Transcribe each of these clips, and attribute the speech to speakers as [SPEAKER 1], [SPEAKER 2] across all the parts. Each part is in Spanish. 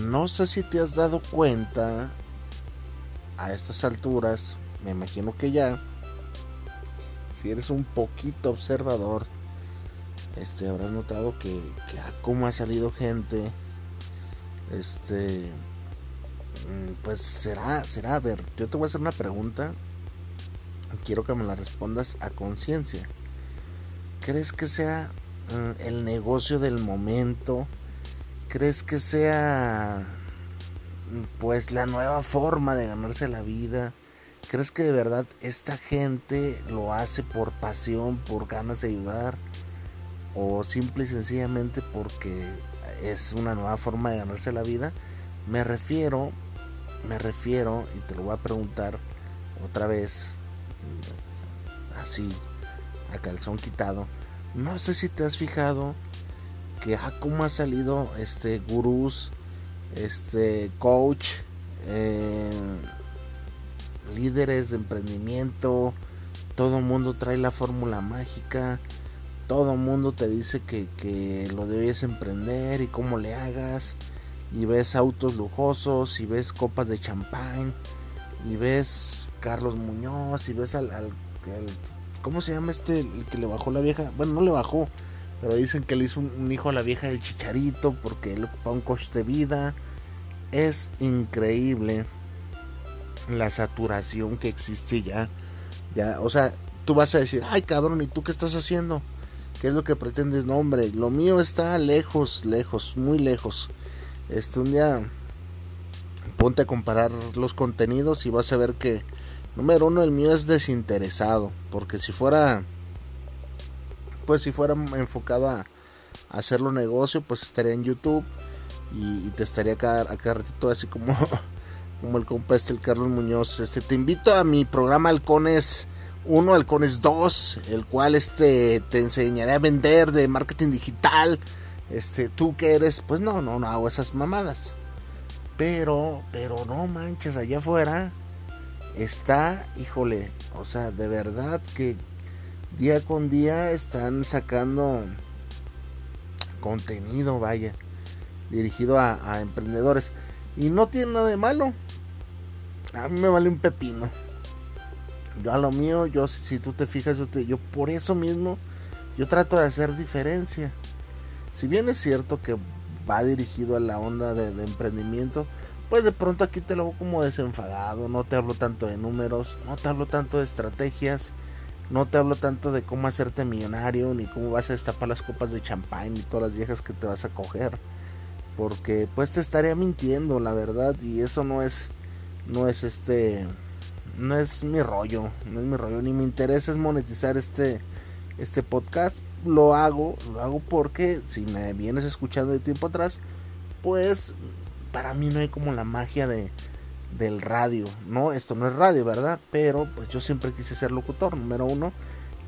[SPEAKER 1] No sé si te has dado cuenta a estas alturas, me imagino que ya, si eres un poquito observador, este, habrás notado que, que cómo ha salido gente, este, mm, pues será, será, a ver, yo te voy a hacer una pregunta, quiero que me la respondas a conciencia. ¿Crees que sea uh, el negocio del momento? ¿Crees que sea pues la nueva forma de ganarse la vida? ¿Crees que de verdad esta gente lo hace por pasión, por ganas de ayudar? ¿O simple y sencillamente porque es una nueva forma de ganarse la vida? Me refiero, me refiero, y te lo voy a preguntar otra vez, así, a calzón quitado. No sé si te has fijado que ah, cómo ha salido este gurús, este coach, eh, líderes de emprendimiento, todo mundo trae la fórmula mágica, todo mundo te dice que, que lo debes emprender y cómo le hagas, y ves autos lujosos, y ves copas de champán, y ves Carlos Muñoz, y ves al, al, al ¿cómo se llama este el que le bajó la vieja? Bueno, no le bajó, pero dicen que le hizo un, hijo a la vieja del chicharito porque él ocupa un coche de vida. Es increíble la saturación que existe ya. Ya, o sea, tú vas a decir, ay cabrón, ¿y tú qué estás haciendo? ¿Qué es lo que pretendes? No, hombre, lo mío está lejos, lejos, muy lejos. Este, un día ponte a comparar los contenidos y vas a ver que, número uno, el mío es desinteresado. Porque si fuera pues si fuera enfocado a, hacerlo negocio, pues estaría en YouTube y, te estaría acá, acá ratito así como, como el compa este, el Carlos Muñoz. Este, te invito a mi programa Halcones 1, Halcones 2, el cual este, te enseñaré a vender de marketing digital. Este, tú que eres, pues no, no, no hago esas mamadas. Pero, pero no manches, allá afuera está, híjole, o sea, de verdad que día con día están sacando contenido, vaya, dirigido a, emprendedores. Y no tiene nada de malo. A mí me vale un pepino. Yo a lo mío, yo si tú te fijas, yo, yo por eso mismo, yo trato de hacer diferencia. Si bien es cierto que va dirigido a la onda de, de emprendimiento, pues de pronto aquí te lo hago como desenfadado, no te hablo tanto de números, no te hablo tanto de estrategias, no te hablo tanto de cómo hacerte millonario, ni cómo vas a destapar las copas de champán y todas las viejas que te vas a coger. Porque pues te estaría mintiendo, la verdad, y eso no es, no es este, no es mi rollo, no es mi rollo, ni me interesa es monetizar este, este podcast. Lo hago, lo hago porque si me vienes escuchando de tiempo atrás, pues para mí no hay como la magia de, del radio. No, esto no es radio, ¿verdad? Pero pues yo siempre quise ser locutor, número uno.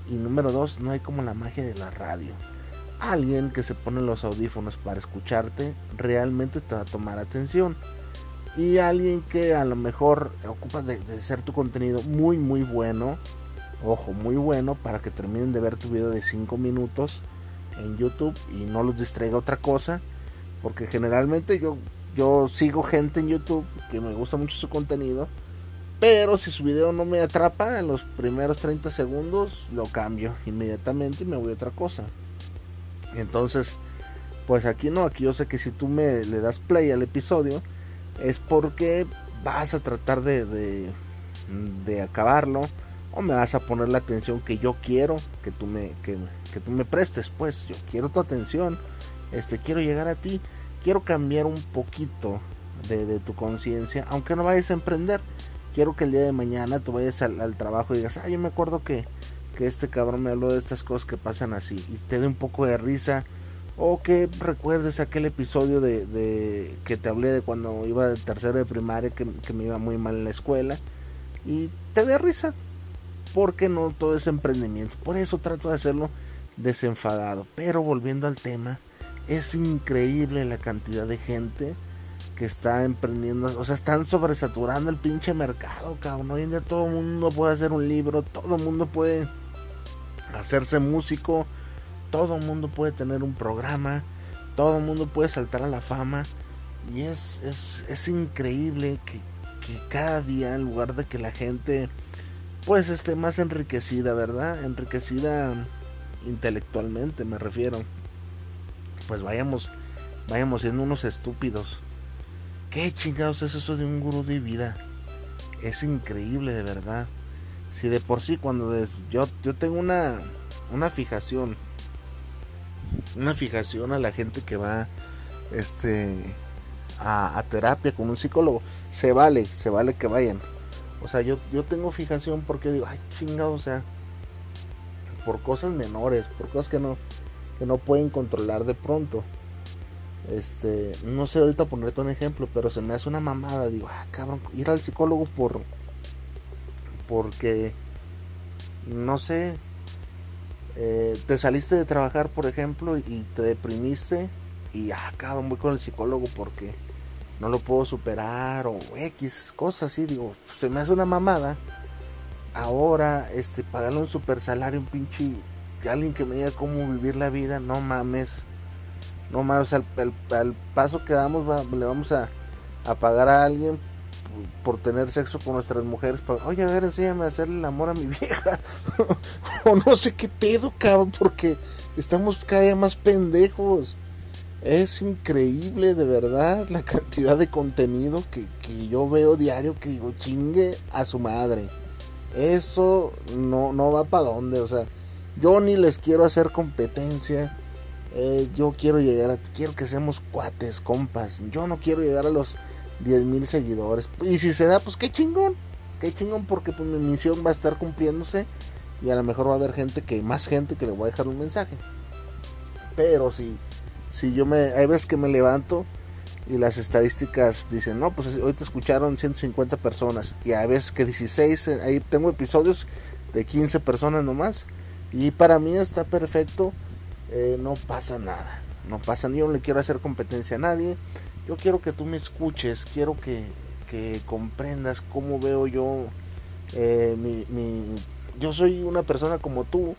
[SPEAKER 1] Y número dos, no hay como la magia de la radio. Alguien que se pone los audífonos para escucharte realmente te va a tomar atención. Y alguien que a lo mejor ocupa de, de ser tu contenido muy, muy bueno. Ojo, muy bueno para que terminen de ver tu video de 5 minutos en YouTube y no los distraiga otra cosa. Porque generalmente yo yo sigo gente en YouTube que me gusta mucho su contenido. Pero si su video no me atrapa en los primeros 30 segundos, lo cambio inmediatamente y me voy a otra cosa. Entonces, pues aquí no, aquí yo sé que si tú me le das play al episodio, es porque vas a tratar de, de, acabarlo. o me vas a poner la atención que yo quiero que tú me, que, que tú me prestes, pues yo quiero tu atención, este, quiero llegar a ti, quiero cambiar un poquito de, tu conciencia, aunque no vayas a emprender, quiero que el día de mañana tú vayas al, trabajo y digas, ah, yo me acuerdo que, que este cabrón me habló de estas cosas que pasan así, y te dé un poco de risa, o que recuerdes aquel episodio de, de, que te hablé de cuando iba de tercero de primaria que, que, me iba muy mal en la escuela y te dé risa porque no todo es emprendimiento. Por eso trato de hacerlo desenfadado. Pero volviendo al tema es increíble la cantidad de gente que está emprendiendo o sea están sobresaturando el pinche mercado cabrón hoy en día todo el mundo puede hacer un libro todo el mundo puede hacerse músico todo el mundo puede tener un programa, todo el mundo puede saltar a la fama. Y es, es, increíble que, cada día, en lugar de que la gente pues esté más enriquecida, ¿verdad? Enriquecida intelectualmente, me refiero. Pues vayamos, vayamos siendo unos estúpidos. ¿Qué chingados es eso de un gurú de vida? Es increíble, de verdad. Si de por sí cuando yo, yo tengo una, una fijación una fijación a la gente que va este a, terapia con un psicólogo. Se vale, se vale que vayan. O sea, yo, yo tengo fijación porque digo, ay chingado, o sea, por cosas menores, por cosas que no, que no pueden controlar de pronto. Este, no sé ahorita ponerte un ejemplo, pero se me hace una mamada. Digo, ah, cabrón, ir al psicólogo por. Porque. No sé, eh, te saliste de trabajar, por ejemplo, y te deprimiste y ah, cabrón, voy con el psicólogo porque no lo puedo superar o X, cosas así, digo, se me hace una mamada. Ahora, este, pagarle un super salario, un pinche, alguien que me diga cómo vivir la vida, no mames. No mames, al, paso que damos le vamos a, pagar a alguien por tener sexo con nuestras mujeres. Oye, a ver, enséñame a hacerle el amor a mi vieja. o no sé qué pedo, cabrón, porque estamos cada día más pendejos. Es increíble, de verdad, la cantidad de contenido que, yo veo diario que digo, chingue a su madre. Eso no, no va para dónde, o sea, yo ni les quiero hacer competencia. Eh, yo quiero llegar a, quiero que seamos cuates, compas. Yo no quiero llegar a los 10 mil seguidores. Y si se da, pues qué chingón. Qué chingón porque pues mi misión va a estar cumpliéndose. Y a lo mejor va a haber gente que, más gente que le voy a dejar un mensaje. Pero si, si yo me, hay veces que me levanto y las estadísticas dicen, no, pues hoy te escucharon 150 personas. Y hay veces que 16, eh, ahí tengo episodios de 15 personas nomás. Y para mí está perfecto, eh, no pasa nada. No pasa, yo no le quiero hacer competencia a nadie yo quiero que tú me escuches, quiero que, comprendas cómo veo yo eh, mi, yo soy una persona como tú,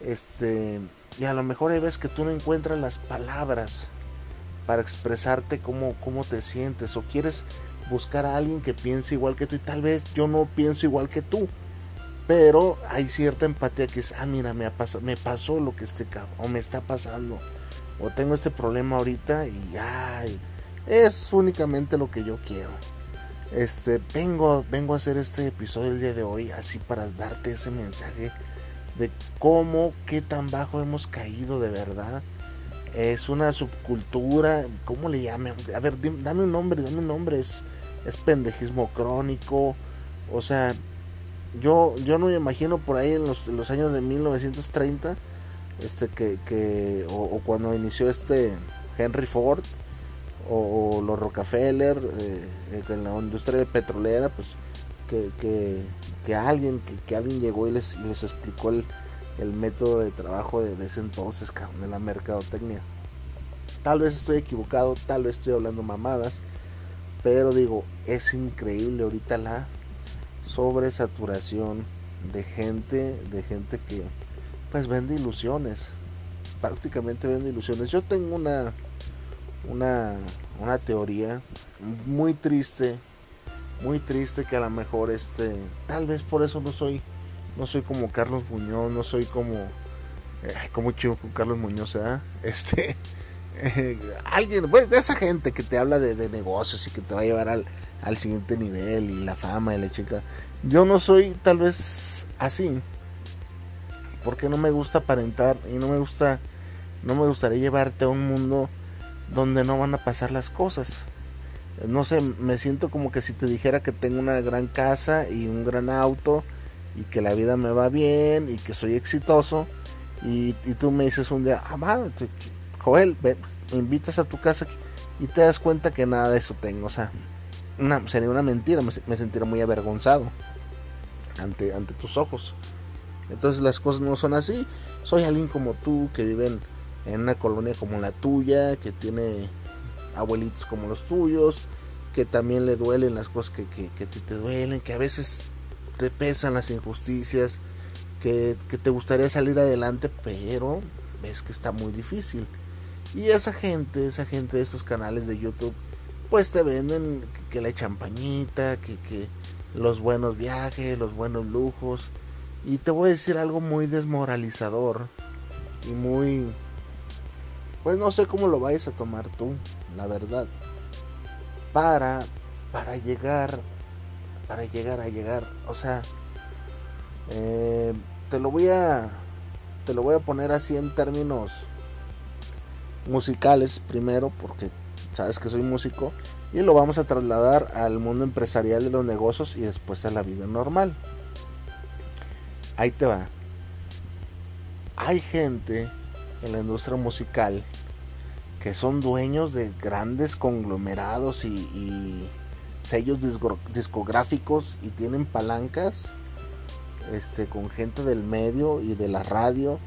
[SPEAKER 1] este, y a lo mejor hay veces que tú no encuentras las palabras para expresarte cómo, cómo te sientes, o quieres buscar a alguien que piense igual que tú, y tal vez yo no pienso igual que tú, pero hay cierta empatía que es, ah, mira, me, pasado, me pasó lo que este o me está pasando, o tengo este problema ahorita y ay, es únicamente lo que yo quiero. Este, vengo, vengo a hacer este episodio el día de hoy así para darte ese mensaje de cómo, qué tan bajo hemos caído de verdad. Es una subcultura, ¿cómo le llaman? A ver, dame un nombre, dame un nombre. Es, es pendejismo crónico. O sea, yo, yo no me imagino por ahí en los, años de 1930, este, que, que o cuando inició este Henry Ford, o, los Rockefeller eh, eh, en la industria petrolera, pues que, que, alguien que, alguien llegó y les, les explicó el, método de trabajo de, ese entonces, de la mercadotecnia. Tal vez estoy equivocado, tal vez estoy hablando mamadas, pero digo, es increíble ahorita la sobresaturación de gente, de gente que pues vende ilusiones, prácticamente vende ilusiones. Yo tengo una una, una teoría muy triste, muy triste que a lo mejor este, tal vez por eso no soy, no soy como Carlos Muñoz, no soy como, como chido con Carlos Muñoz, Este, alguien, pues de esa gente que te habla de, negocios y que te va a llevar al, siguiente nivel y la fama y la chica. Yo no soy tal vez así. Porque no me gusta aparentar y no me gusta, no me gustaría llevarte a un mundo donde no van a pasar las cosas. No sé, me siento como que si te dijera que tengo una gran casa y un gran auto y que la vida me va bien y que soy exitoso y, tú me dices un día, ah, Joel, me invitas a tu casa y te das cuenta que nada de eso tengo. O sea, una, sería una mentira, me, me sentiría muy avergonzado ante, ante tus ojos. Entonces las cosas no son así. Soy alguien como tú que vive en, una colonia como la tuya, que tiene abuelitos como los tuyos, que también le duelen las cosas que, que, que te, te duelen, que a veces te pesan las injusticias, que, que, te gustaría salir adelante, pero ves que está muy difícil. Y esa gente, esa gente de esos canales de YouTube, pues te venden que, la champañita, que, que los buenos viajes, los buenos lujos. Y te voy a decir algo muy desmoralizador y muy... Pues no sé cómo lo vayas a tomar tú, la verdad. Para, para llegar, para llegar a llegar, o sea, eh, te lo voy a, te lo voy a poner así en términos musicales primero, porque sabes que soy músico, y lo vamos a trasladar al mundo empresarial de los negocios y después a la vida normal. Ahí te va. Hay gente en la industria musical que son dueños de grandes conglomerados y, sellos discográficos y tienen palancas este, con gente del medio y de la radio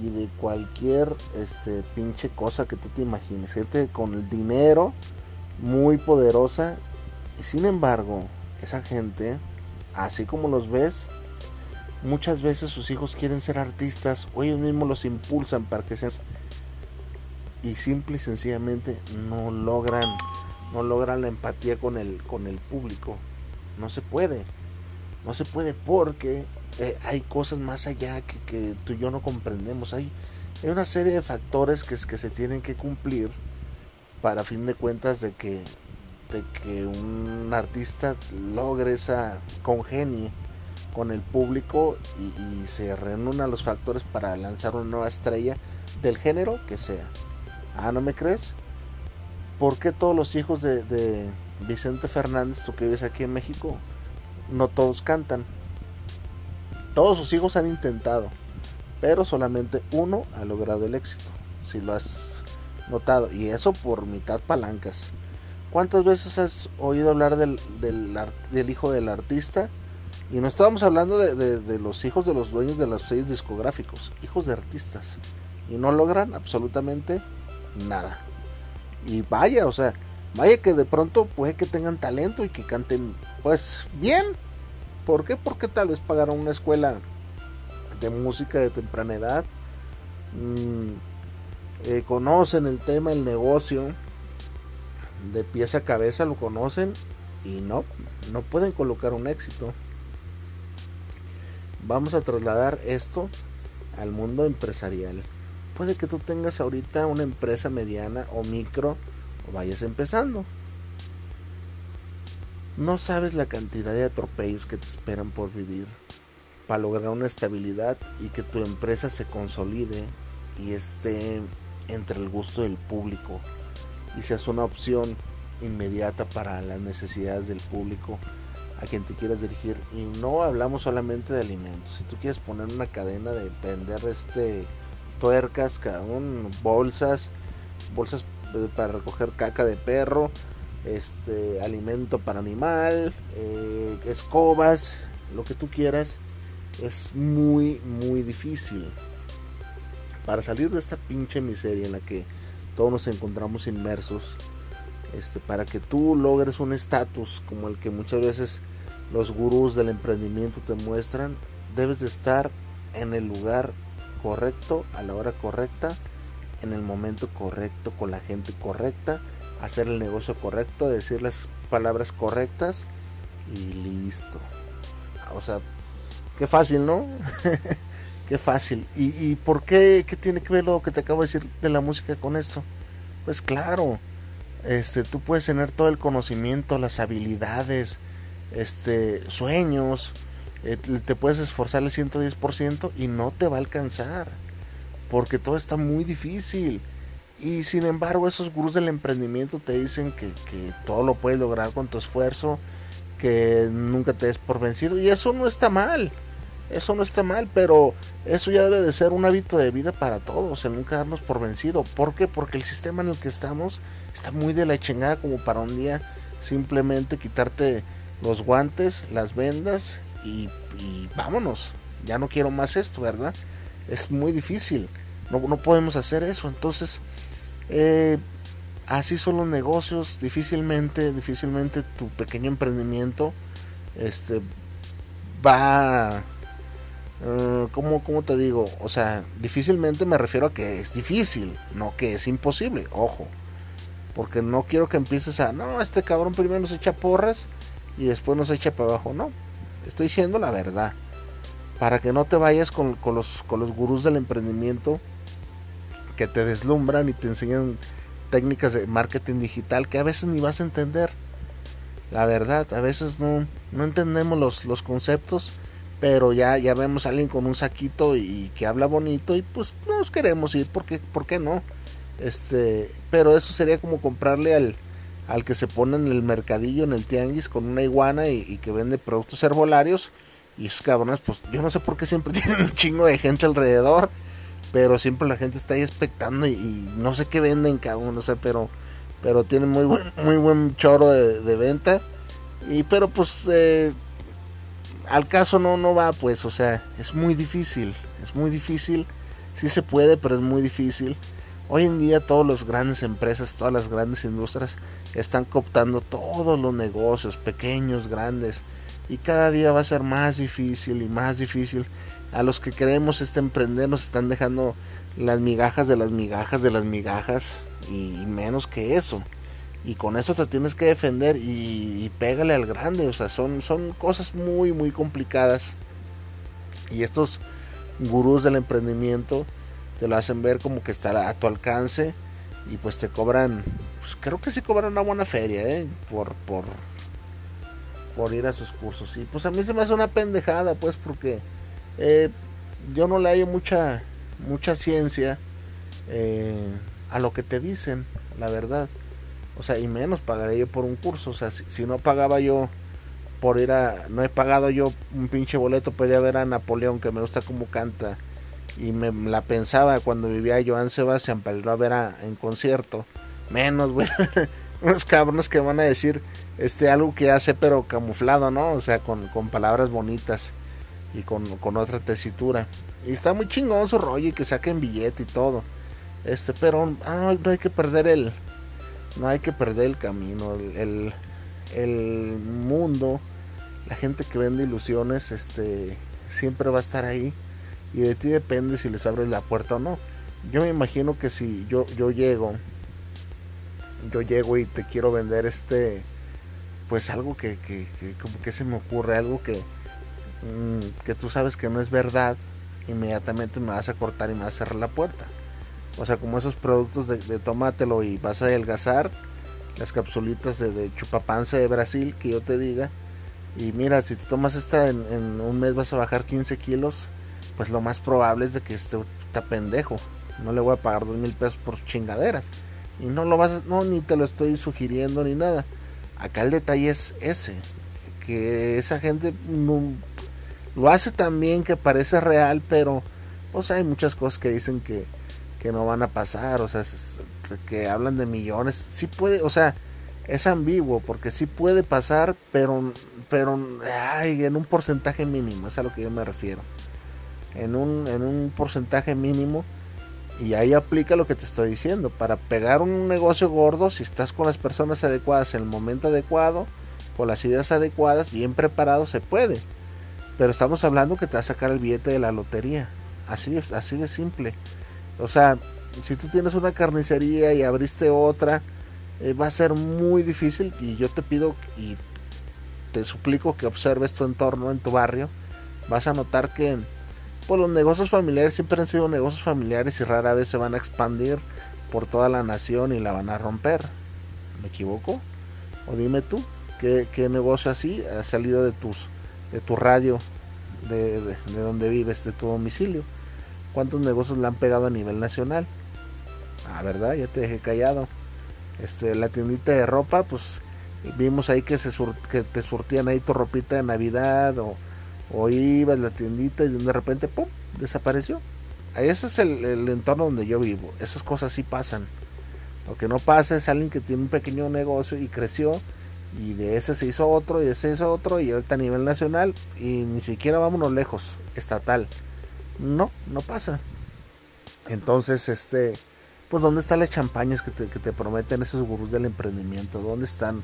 [SPEAKER 1] y de cualquier este, pinche cosa que tú te imagines. Gente con el dinero muy poderosa. Y sin embargo, esa gente, así como los ves, muchas veces sus hijos quieren ser artistas o ellos mismos los impulsan para que sean y simple y sencillamente no logran no logran la empatía con el con el público no se puede no se puede porque eh, hay cosas más allá que, tú y yo no comprendemos. Hay, una serie de factores que, se tienen que cumplir para fin de cuentas de que, un artista logre esa congenie con el público y, se reúnan los factores para lanzar una nueva estrella del género que sea. Ah, ¿no me crees? ¿Por qué todos los hijos de, de Vicente Fernández, tú que vives aquí en México, no todos cantan. Todos sus hijos han intentado, pero solamente uno ha logrado el éxito, si lo has notado, y eso por mitad palancas. ¿Cuántas veces has oído hablar del, hijo del artista? Y no estábamos hablando de, los hijos de los dueños de los sellos discográficos, hijos de artistas. Y no logran absolutamente nada. Y vaya, o sea, vaya que de pronto puede que tengan talento y que canten pues bien. ¿Por qué? Porque tal vez pagaron una escuela de música de temprana edad. Mm, eh, conocen el tema, el negocio. De pieza a cabeza lo conocen. Y no, no pueden colocar un éxito. Vamos a trasladar esto al mundo empresarial. Puede que tú tengas ahorita una empresa mediana o micro o vayas empezando. No sabes la cantidad de atropellos que te esperan por vivir para lograr una estabilidad y que tu empresa se consolide y esté entre el gusto del público y seas una opción inmediata para las necesidades del público a quien te quieras dirigir. Y no hablamos solamente de alimentos. Si tú quieres poner una cadena de vender este tuercas bolsas bolsas eh, para recoger caca de perro este alimento para animal, eh, escobas, lo que tú quieras, es muy, muy difícil. Para salir de esta pinche miseria en la que todos nos encontramos inmersos, este, para que tú logres un estatus como el que muchas veces los gurús del emprendimiento te muestran, debes de estar en el lugar correcto, a la hora correcta, en el momento correcto, con la gente correcta hacer el negocio correcto, decir las palabras correctas y listo. O sea, qué fácil, ¿no? qué fácil. ¿Y, ¿Y, por qué? ¿Qué tiene que ver lo que te acabo de decir de la música con esto? Pues claro, este, tú puedes tener todo el conocimiento, las habilidades, este, sueños, eh, te puedes esforzar el 110% y no te va a alcanzar, porque todo está muy difícil. Y sin embargo, esos gurús del emprendimiento te dicen que, que todo lo puedes lograr con tu esfuerzo, que nunca te des por vencido, y eso no está mal. Eso no está mal, pero eso ya debe de ser un hábito de vida para todos, el nunca darnos por vencido. ¿Por qué? Porque el sistema en el que estamos está muy de la chingada como para un día simplemente quitarte los guantes, las vendas y, vámonos. Ya no quiero más esto, ¿verdad? Es muy difícil. No, no podemos hacer eso. Entonces, eh, así son los negocios. Difícilmente, difícilmente tu pequeño emprendimiento este, va Uh, ¿cómo, te digo? O sea, difícilmente me refiero a que es difícil, no que es imposible, ojo. Porque no quiero que empieces a, no, este cabrón primero nos echa porras y después nos echa para abajo. No, estoy diciendo la verdad. Para que no te vayas con, los, con los gurús del emprendimiento que te deslumbran y te enseñan técnicas de marketing digital que a veces ni vas a entender. La verdad, a veces no, no entendemos los, los conceptos pero ya, ya vemos a alguien con un saquito y, que habla bonito y pues nos queremos ir, porque, ¿por qué no? Este, pero eso sería como comprarle al, al que se pone en el mercadillo, en el tianguis, con una iguana y, que vende productos herbolarios. Y esos cabrones, pues yo no sé por qué siempre tienen un chingo de gente alrededor, pero siempre la gente está ahí expectando y, no sé qué venden, cabrón, no sé, pero, pero tienen muy buen, muy buen choro de, de venta. Y pero pues eh, al caso no, no va, pues, o sea, es muy difícil, es muy difícil, sí se puede, pero es muy difícil. Hoy en día todas las grandes empresas, todas las grandes industrias están cooptando todos los negocios, pequeños, grandes, y cada día va a ser más difícil y más difícil. A los que queremos este emprender nos están dejando las migajas de las migajas de las migajas y menos que eso y con eso te tienes que defender y, pégale al grande, o sea, son, son cosas muy, muy complicadas. Y estos gurús del emprendimiento te lo hacen ver como que está a tu alcance y pues te cobran, pues creo que sí cobran una buena feria, ¿eh? Por, por, por ir a sus cursos. Y pues a mí se me hace una pendejada, pues, porque eh, yo no le hallo mucha, mucha ciencia eh, a lo que te dicen, la verdad. O sea, y menos pagaré yo por un curso. O sea, si, no pagaba yo por ir a... No he pagado yo un pinche boleto para ir a ver a Napoleón, que me gusta como canta. Y me la pensaba cuando vivía Joan Sebastián para ir a ver en concierto. Menos, güey. Unos cabrones que van a decir este algo que hace pero camuflado, ¿no? O sea, con, con palabras bonitas y con, con, otra tesitura. Y está muy chingón su rollo y que saquen billete y todo. Este, pero no hay que perder el, no hay que perder el camino. El, el, mundo, la gente que vende ilusiones, este, siempre va a estar ahí. Y de ti depende si les abres la puerta o no. Yo me imagino que si yo, yo llego, yo llego y te quiero vender este, pues algo que, que, como que se me ocurre, algo que, que tú sabes que no es verdad, inmediatamente me vas a cortar y me vas a cerrar la puerta. O sea, como esos productos de, de tomátelo y vas a adelgazar. Las capsulitas de, de, chupapanza de Brasil, que yo te diga. Y mira, si te tomas esta en, un mes vas a bajar 15 kilos. Pues lo más probable es de que esté está pendejo. No le voy a pagar dos mil pesos por chingaderas. Y no lo vas a, no, ni te lo estoy sugiriendo ni nada. Acá el detalle es ese. Que esa gente lo hace también que parece real, pero pues hay muchas cosas que dicen que, que no van a pasar, o sea, que hablan de millones, sí puede, o sea, es ambiguo porque sí puede pasar, pero pero ay, en un porcentaje mínimo, es a lo que yo me refiero. En un en un porcentaje mínimo y ahí aplica lo que te estoy diciendo, para pegar un negocio gordo si estás con las personas adecuadas en el momento adecuado, con las ideas adecuadas, bien preparado se puede. Pero estamos hablando que te va a sacar el billete de la lotería. Así, así de simple. O sea, si tú tienes una carnicería y abriste otra, eh, va a ser muy difícil y yo te pido y te suplico que observes tu entorno en tu barrio. Vas a notar que pues, los negocios familiares siempre han sido negocios familiares y rara vez se van a expandir por toda la nación y la van a romper. ¿Me equivoco? O dime tú, ¿qué, negocio así ha salido de tus de tu radio, de, de, donde vives, de tu domicilio? ¿Cuántos negocios le han pegado a nivel nacional? Ah, ¿verdad? Ya te dejé callado. Este, la tiendita de ropa, pues vimos ahí que, se que te surtían ahí tu ropita de Navidad o, o ibas a la tiendita y de repente, ¡pum!, desapareció. Ese es el, el, entorno donde yo vivo. Esas cosas sí pasan. Lo que no pasa es alguien que tiene un pequeño negocio y creció y de ese se hizo otro y de ese se hizo otro y ahorita a nivel nacional y ni siquiera vámonos lejos, estatal. No, no pasa. Entonces, este, pues ¿dónde están las champañas que te, que te prometen esos gurús del emprendimiento? ¿Dónde están?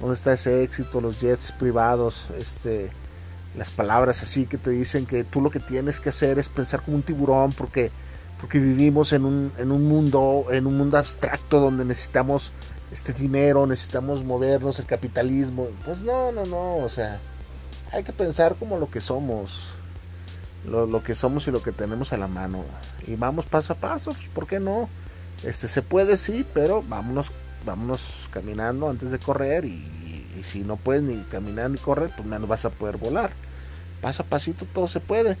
[SPEAKER 1] ¿Dónde está ese éxito? Los jets privados, este, las palabras así que te dicen que tú lo que tienes que hacer es pensar como un tiburón porque, porque vivimos en un, en un mundo, en un mundo abstracto donde necesitamos este dinero, necesitamos movernos, el capitalismo. Pues no, no, no, o sea, hay que pensar como lo que somos. Lo, lo que somos y lo que tenemos a la mano. Y vamos paso a paso, pues, ¿por qué no? Este se puede sí, pero vámonos, vámonos caminando antes de correr y, si no puedes ni caminar ni correr, pues menos vas a poder volar. Paso a pasito todo se puede.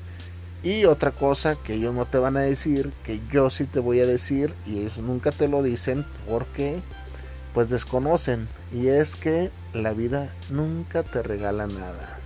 [SPEAKER 1] Y otra cosa que ellos no te van a decir, que yo sí te voy a decir, y ellos nunca te lo dicen porque pues desconocen, y es que la vida nunca te regala nada.